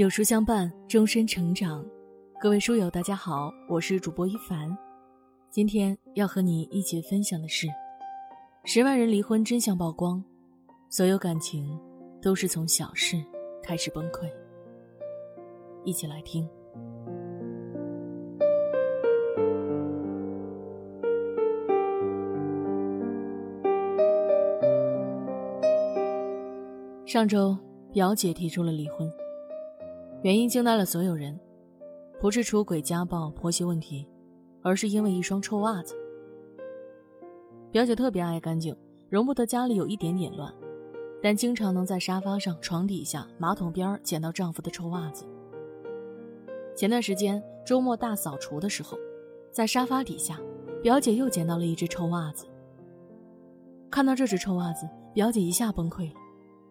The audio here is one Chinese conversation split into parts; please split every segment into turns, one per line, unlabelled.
有书相伴，终身成长。各位书友，大家好，我是主播一凡。今天要和你一起分享的是：十万人离婚真相曝光，所有感情都是从小事开始崩溃。一起来听。上周，表姐提出了离婚。原因惊呆了所有人，不是出轨、家暴、婆媳问题，而是因为一双臭袜子。表姐特别爱干净，容不得家里有一点点乱，但经常能在沙发上、床底下、马桶边捡到丈夫的臭袜子。前段时间周末大扫除的时候，在沙发底下，表姐又捡到了一只臭袜子。看到这只臭袜子，表姐一下崩溃了，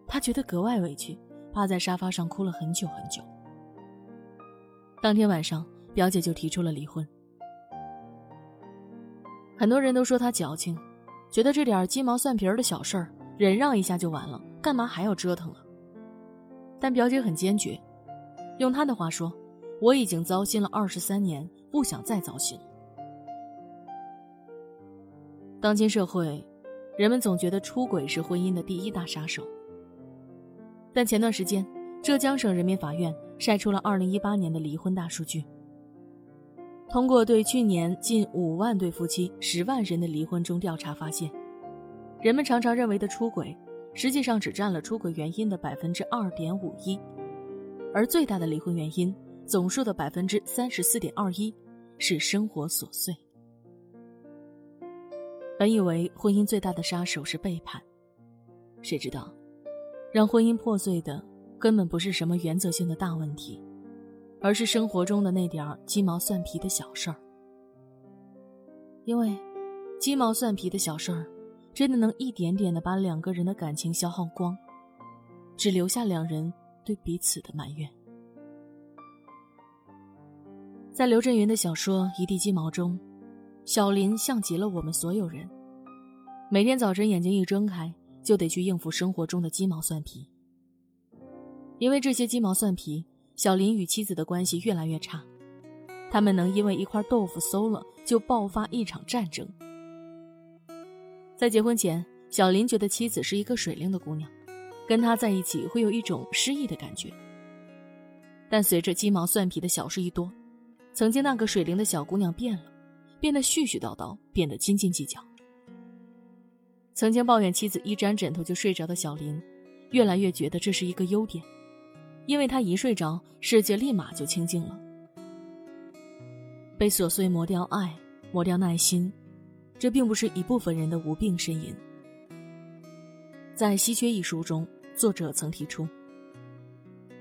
她觉得格外委屈，趴在沙发上哭了很久很久。当天晚上，表姐就提出了离婚。很多人都说她矫情，觉得这点鸡毛蒜皮的小事儿忍让一下就完了，干嘛还要折腾啊？但表姐很坚决，用她的话说：“我已经糟心了二十三年，不想再糟心了。”当今社会，人们总觉得出轨是婚姻的第一大杀手。但前段时间，浙江省人民法院。晒出了2018年的离婚大数据。通过对去年近五万对夫妻、十万人的离婚中调查发现，人们常常认为的出轨，实际上只占了出轨原因的百分之二点五一，而最大的离婚原因总数的百分之三十四点二一是生活琐碎。本以为婚姻最大的杀手是背叛，谁知道，让婚姻破碎的。根本不是什么原则性的大问题，而是生活中的那点儿鸡毛蒜皮的小事儿。因为鸡毛蒜皮的小事儿，真的能一点点的把两个人的感情消耗光，只留下两人对彼此的埋怨。在刘震云的小说《一地鸡毛》中，小林像极了我们所有人，每天早晨眼睛一睁开，就得去应付生活中的鸡毛蒜皮。因为这些鸡毛蒜皮，小林与妻子的关系越来越差。他们能因为一块豆腐馊了就爆发一场战争。在结婚前，小林觉得妻子是一个水灵的姑娘，跟他在一起会有一种失意的感觉。但随着鸡毛蒜皮的小事一多，曾经那个水灵的小姑娘变了，变得絮絮叨叨，变得斤斤计较。曾经抱怨妻子一沾枕头就睡着的小林，越来越觉得这是一个优点。因为他一睡着，世界立马就清静了。被琐碎磨掉爱，磨掉耐心，这并不是一部分人的无病呻吟。在《稀缺》一书中，作者曾提出：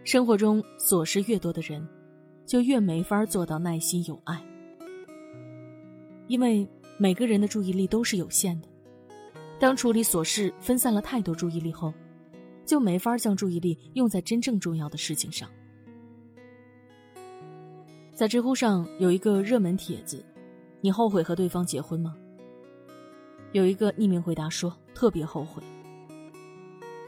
生活中琐事越多的人，就越没法做到耐心有爱。因为每个人的注意力都是有限的，当处理琐事分散了太多注意力后。就没法将注意力用在真正重要的事情上。在知乎上有一个热门帖子：“你后悔和对方结婚吗？”有一个匿名回答说：“特别后悔。”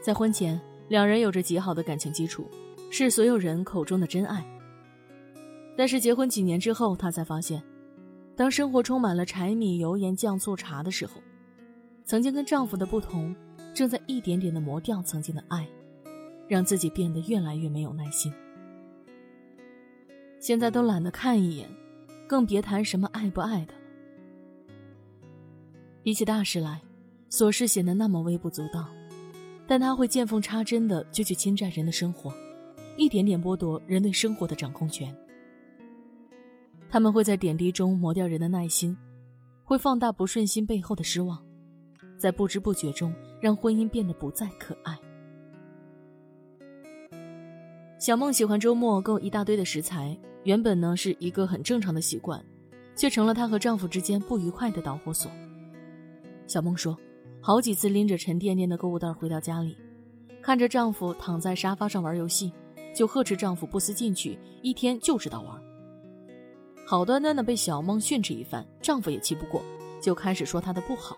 在婚前，两人有着极好的感情基础，是所有人口中的真爱。但是结婚几年之后，她才发现，当生活充满了柴米油盐酱醋茶的时候，曾经跟丈夫的不同。正在一点点的磨掉曾经的爱，让自己变得越来越没有耐心。现在都懒得看一眼，更别谈什么爱不爱的。比起大事来，琐事显得那么微不足道，但他会见缝插针的就去侵占人的生活，一点点剥夺人对生活的掌控权。他们会在点滴中磨掉人的耐心，会放大不顺心背后的失望。在不知不觉中，让婚姻变得不再可爱。小梦喜欢周末购一大堆的食材，原本呢是一个很正常的习惯，却成了她和丈夫之间不愉快的导火索。小梦说，好几次拎着沉甸甸的购物袋回到家里，看着丈夫躺在沙发上玩游戏，就呵斥丈夫不思进取，一天就知道玩。好端端的被小梦训斥一番，丈夫也气不过，就开始说她的不好。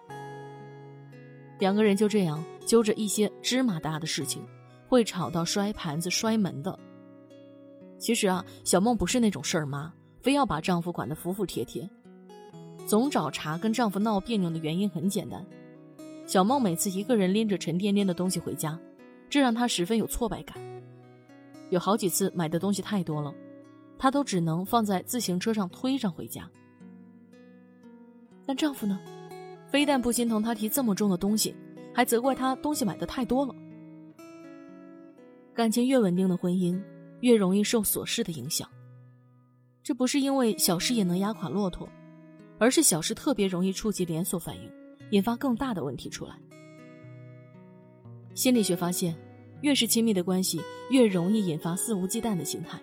两个人就这样揪着一些芝麻大的事情，会吵到摔盘子、摔门的。其实啊，小梦不是那种事儿妈，非要把丈夫管得服服帖帖。总找茬跟丈夫闹别扭的原因很简单，小梦每次一个人拎着沉甸甸的东西回家，这让她十分有挫败感。有好几次买的东西太多了，她都只能放在自行车上推上回家。但丈夫呢，非但不心疼她提这么重的东西，还责怪她东西买的太多了。感情越稳定的婚姻，越容易受琐事的影响。这不是因为小事也能压垮骆驼。而是小事特别容易触及连锁反应，引发更大的问题出来。心理学发现，越是亲密的关系，越容易引发肆无忌惮的心态。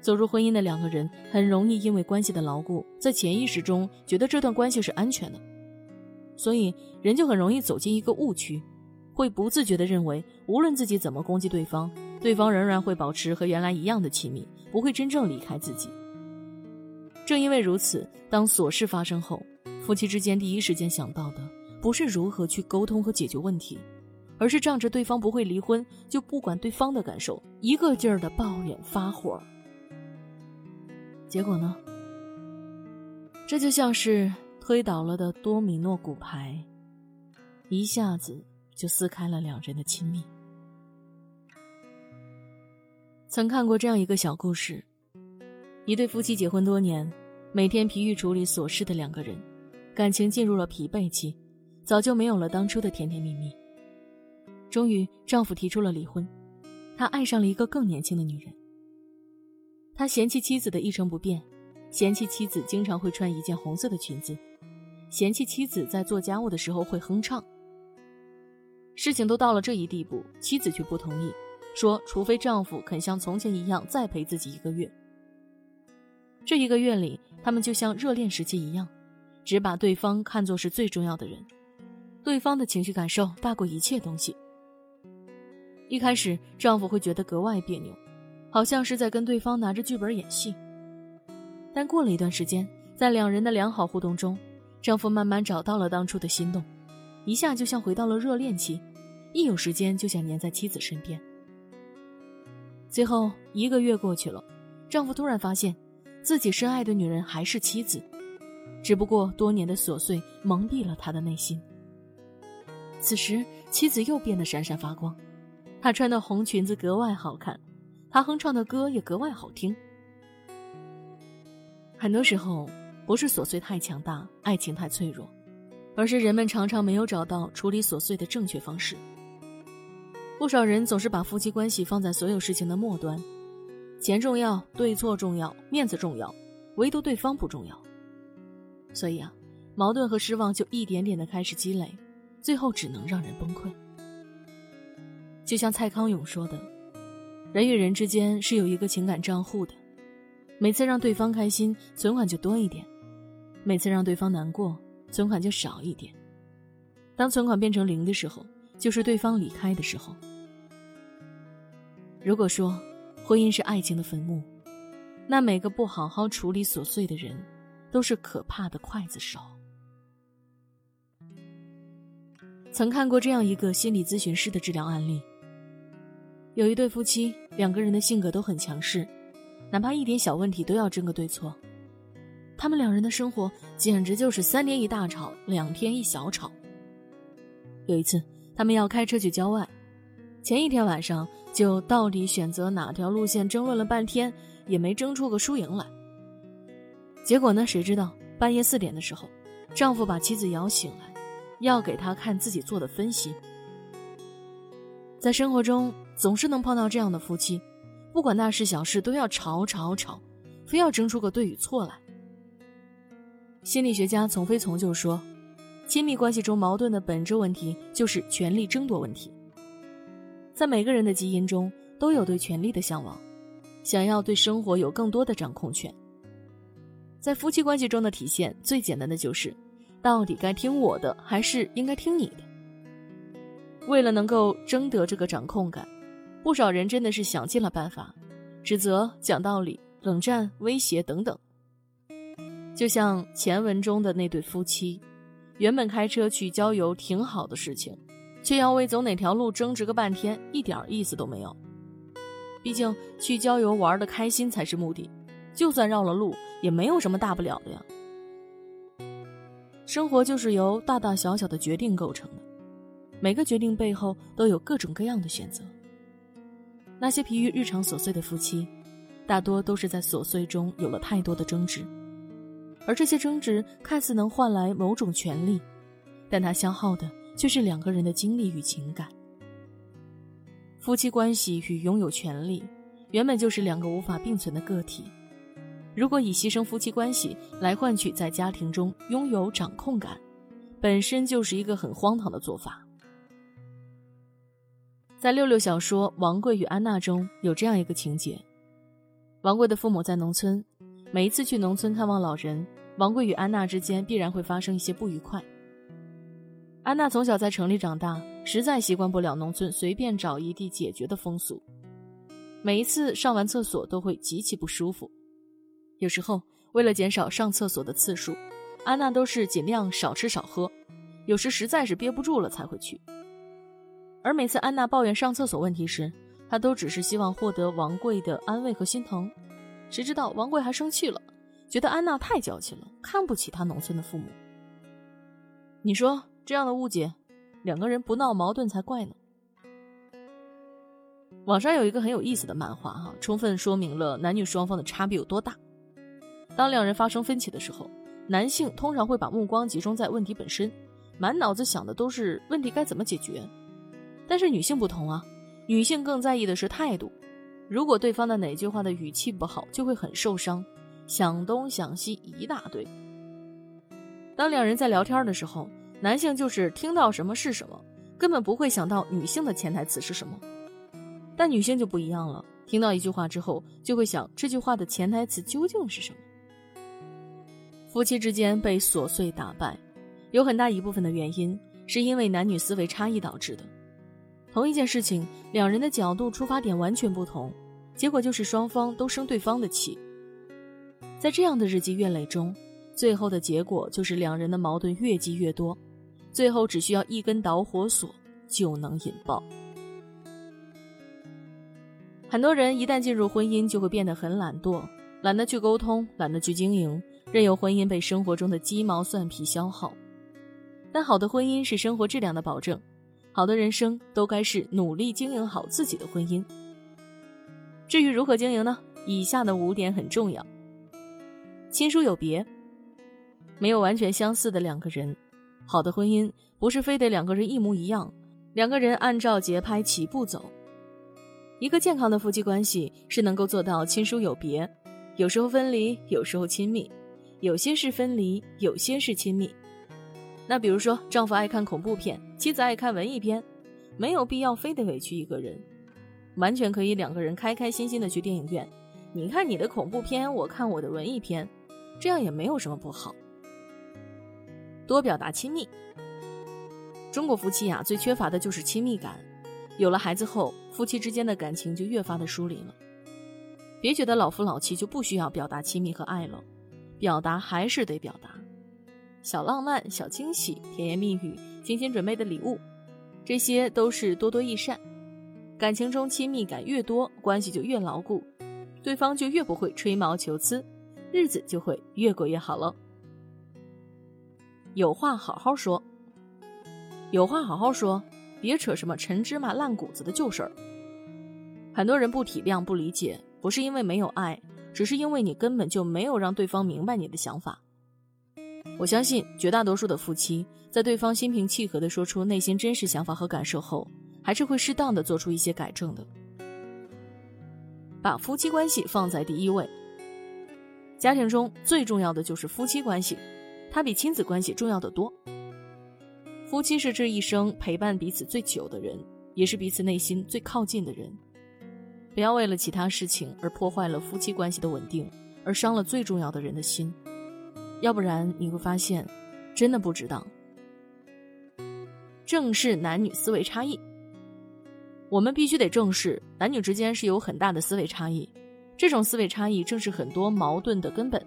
走入婚姻的两个人，很容易因为关系的牢固，在潜意识中觉得这段关系是安全的，所以人就很容易走进一个误区，会不自觉地认为，无论自己怎么攻击对方，对方仍然会保持和原来一样的亲密，不会真正离开自己。正因为如此，当琐事发生后，夫妻之间第一时间想到的不是如何去沟通和解决问题，而是仗着对方不会离婚，就不管对方的感受，一个劲儿的抱怨发火。结果呢？这就像是推倒了的多米诺骨牌，一下子就撕开了两人的亲密。曾看过这样一个小故事。一对夫妻结婚多年，每天疲于处理琐事的两个人，感情进入了疲惫期，早就没有了当初的甜甜蜜蜜。终于，丈夫提出了离婚，他爱上了一个更年轻的女人。他嫌弃妻子的一成不变，嫌弃妻子经常会穿一件红色的裙子，嫌弃妻子在做家务的时候会哼唱。事情都到了这一地步，妻子却不同意，说除非丈夫肯像从前一样再陪自己一个月。这一个月里，他们就像热恋时期一样，只把对方看作是最重要的人，对方的情绪感受大过一切东西。一开始，丈夫会觉得格外别扭，好像是在跟对方拿着剧本演戏。但过了一段时间，在两人的良好互动中，丈夫慢慢找到了当初的心动，一下就像回到了热恋期，一有时间就想黏在妻子身边。最后一个月过去了，丈夫突然发现。自己深爱的女人还是妻子，只不过多年的琐碎蒙蔽了他的内心。此时，妻子又变得闪闪发光，她穿的红裙子格外好看，她哼唱的歌也格外好听。很多时候，不是琐碎太强大，爱情太脆弱，而是人们常常没有找到处理琐碎的正确方式。不少人总是把夫妻关系放在所有事情的末端。钱重要，对错重要，面子重要，唯独对方不重要。所以啊，矛盾和失望就一点点的开始积累，最后只能让人崩溃。就像蔡康永说的：“人与人之间是有一个情感账户的，每次让对方开心，存款就多一点；每次让对方难过，存款就少一点。当存款变成零的时候，就是对方离开的时候。如果说……”婚姻是爱情的坟墓，那每个不好好处理琐碎的人，都是可怕的刽子手。曾看过这样一个心理咨询师的治疗案例：有一对夫妻，两个人的性格都很强势，哪怕一点小问题都要争个对错。他们两人的生活简直就是三天一大吵，两天一小吵。有一次，他们要开车去郊外。前一天晚上就到底选择哪条路线争论了半天，也没争出个输赢来。结果呢？谁知道半夜四点的时候，丈夫把妻子摇醒来，要给她看自己做的分析。在生活中总是能碰到这样的夫妻，不管大事小事都要吵吵吵，非要争出个对与错来。心理学家丛飞从就说，亲密关系中矛盾的本质问题就是权力争夺问题。在每个人的基因中都有对权力的向往，想要对生活有更多的掌控权。在夫妻关系中的体现最简单的就是，到底该听我的还是应该听你的？为了能够争得这个掌控感，不少人真的是想尽了办法，指责、讲道理、冷战、威胁等等。就像前文中的那对夫妻，原本开车去郊游挺好的事情。却要为走哪条路争执个半天，一点意思都没有。毕竟去郊游玩的开心才是目的，就算绕了路，也没有什么大不了的呀。生活就是由大大小小的决定构成的，每个决定背后都有各种各样的选择。那些疲于日常琐碎的夫妻，大多都是在琐碎中有了太多的争执，而这些争执看似能换来某种权利，但它消耗的却是两个人的精力与情感。夫妻关系与拥有权利，原本就是两个无法并存的个体。如果以牺牲夫妻关系来换取在家庭中拥有掌控感，本身就是一个很荒唐的做法。在六六小说《王贵与安娜》中有这样一个情节：王贵的父母在农村，每一次去农村看望老人，王贵与安娜之间必然会发生一些不愉快。安娜从小在城里长大，实在习惯不了农村随便找一地解决的风俗。每一次上完厕所都会极其不舒服。有时候为了减少上厕所的次数，安娜都是尽量少吃少喝，有时实在是憋不住了才会去。而每次安娜抱怨上厕所问题时，她都只是希望获得王贵的安慰和心疼。谁知道王贵还生气了，觉得安娜太娇气了，看不起他农村的父母。你说？这样的误解，两个人不闹矛盾才怪呢。网上有一个很有意思的漫画，哈，充分说明了男女双方的差别有多大。当两人发生分歧的时候，男性通常会把目光集中在问题本身，满脑子想的都是问题该怎么解决。但是女性不同啊，女性更在意的是态度。如果对方的哪句话的语气不好，就会很受伤，想东想西一大堆。当两人在聊天的时候，男性就是听到什么是什么，根本不会想到女性的潜台词是什么。但女性就不一样了，听到一句话之后，就会想这句话的潜台词究竟是什么。夫妻之间被琐碎打败，有很大一部分的原因是因为男女思维差异导致的。同一件事情，两人的角度出发点完全不同，结果就是双方都生对方的气。在这样的日积月累中，最后的结果就是两人的矛盾越积越多。最后只需要一根导火索就能引爆。很多人一旦进入婚姻，就会变得很懒惰，懒得去沟通，懒得去经营，任由婚姻被生活中的鸡毛蒜皮消耗。但好的婚姻是生活质量的保证，好的人生都该是努力经营好自己的婚姻。至于如何经营呢？以下的五点很重要：亲疏有别，没有完全相似的两个人。好的婚姻不是非得两个人一模一样，两个人按照节拍齐步走。一个健康的夫妻关系是能够做到亲疏有别，有时候分离，有时候亲密，有些是分离，有些是亲密。那比如说，丈夫爱看恐怖片，妻子爱看文艺片，没有必要非得委屈一个人，完全可以两个人开开心心的去电影院，你看你的恐怖片，我看我的文艺片，这样也没有什么不好。多表达亲密。中国夫妻呀，最缺乏的就是亲密感。有了孩子后，夫妻之间的感情就越发的疏离了。别觉得老夫老妻就不需要表达亲密和爱了，表达还是得表达。小浪漫、小惊喜、甜言蜜语、精心准备的礼物，这些都是多多益善。感情中亲密感越多，关系就越牢固，对方就越不会吹毛求疵，日子就会越过越好了。有话好好说，有话好好说，别扯什么陈芝麻烂谷子的旧事儿。很多人不体谅、不理解，不是因为没有爱，只是因为你根本就没有让对方明白你的想法。我相信绝大多数的夫妻，在对方心平气和地说出内心真实想法和感受后，还是会适当的做出一些改正的。把夫妻关系放在第一位，家庭中最重要的就是夫妻关系。它比亲子关系重要的多。夫妻是这一生陪伴彼此最久的人，也是彼此内心最靠近的人。不要为了其他事情而破坏了夫妻关系的稳定，而伤了最重要的人的心。要不然你会发现，真的不值当。正视男女思维差异，我们必须得正视男女之间是有很大的思维差异，这种思维差异正是很多矛盾的根本。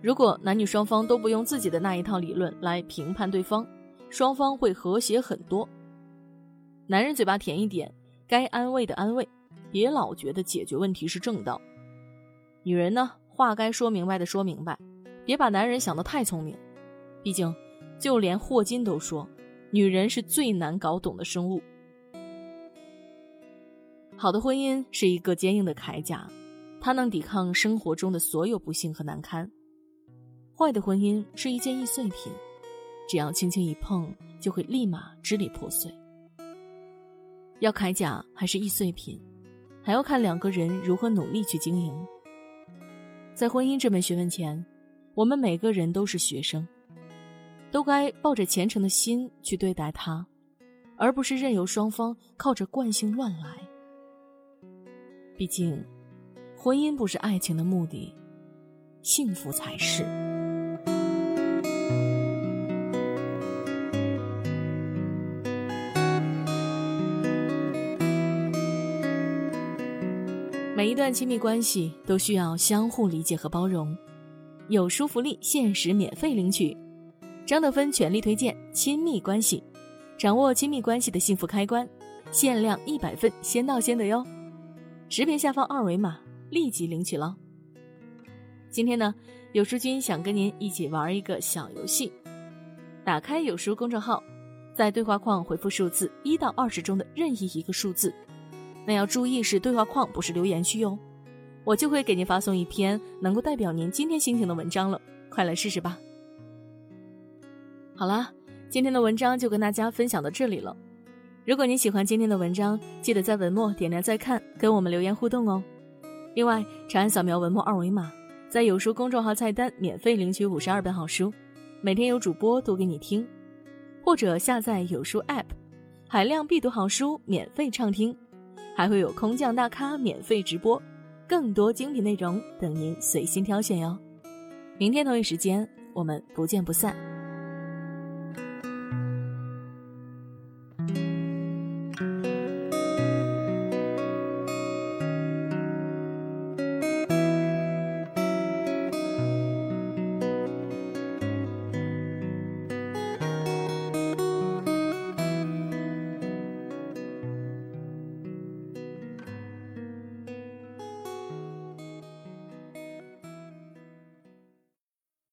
如果男女双方都不用自己的那一套理论来评判对方，双方会和谐很多。男人嘴巴甜一点，该安慰的安慰；别老觉得解决问题是正道。女人呢，话该说明白的说明白，别把男人想得太聪明。毕竟，就连霍金都说，女人是最难搞懂的生物。好的婚姻是一个坚硬的铠甲，它能抵抗生活中的所有不幸和难堪。坏的婚姻是一件易碎品，只要轻轻一碰，就会立马支离破碎。要铠甲还是易碎品，还要看两个人如何努力去经营。在婚姻这门学问前，我们每个人都是学生，都该抱着虔诚的心去对待它，而不是任由双方靠着惯性乱来。毕竟，婚姻不是爱情的目的，幸福才是。每一段亲密关系都需要相互理解和包容，有书福利限时免费领取，张德芬全力推荐亲密关系，掌握亲密关系的幸福开关，限量一百份，先到先得哟！视频下方二维码立即领取喽。今天呢，有书君想跟您一起玩一个小游戏，打开有书公众号，在对话框回复数字一到二十中的任意一个数字。那要注意是对话框，不是留言区哟。我就会给您发送一篇能够代表您今天心情的文章了，快来试试吧。好啦，今天的文章就跟大家分享到这里了。如果您喜欢今天的文章，记得在文末点亮再看，跟我们留言互动哦。另外，长按扫描文末二维码，在有书公众号菜单免费领取五十二本好书，每天有主播读给你听，或者下载有书 App，海量必读好书免费畅听。还会有空降大咖免费直播，更多精品内容等您随心挑选哟。明天同一时间，我们不见不散。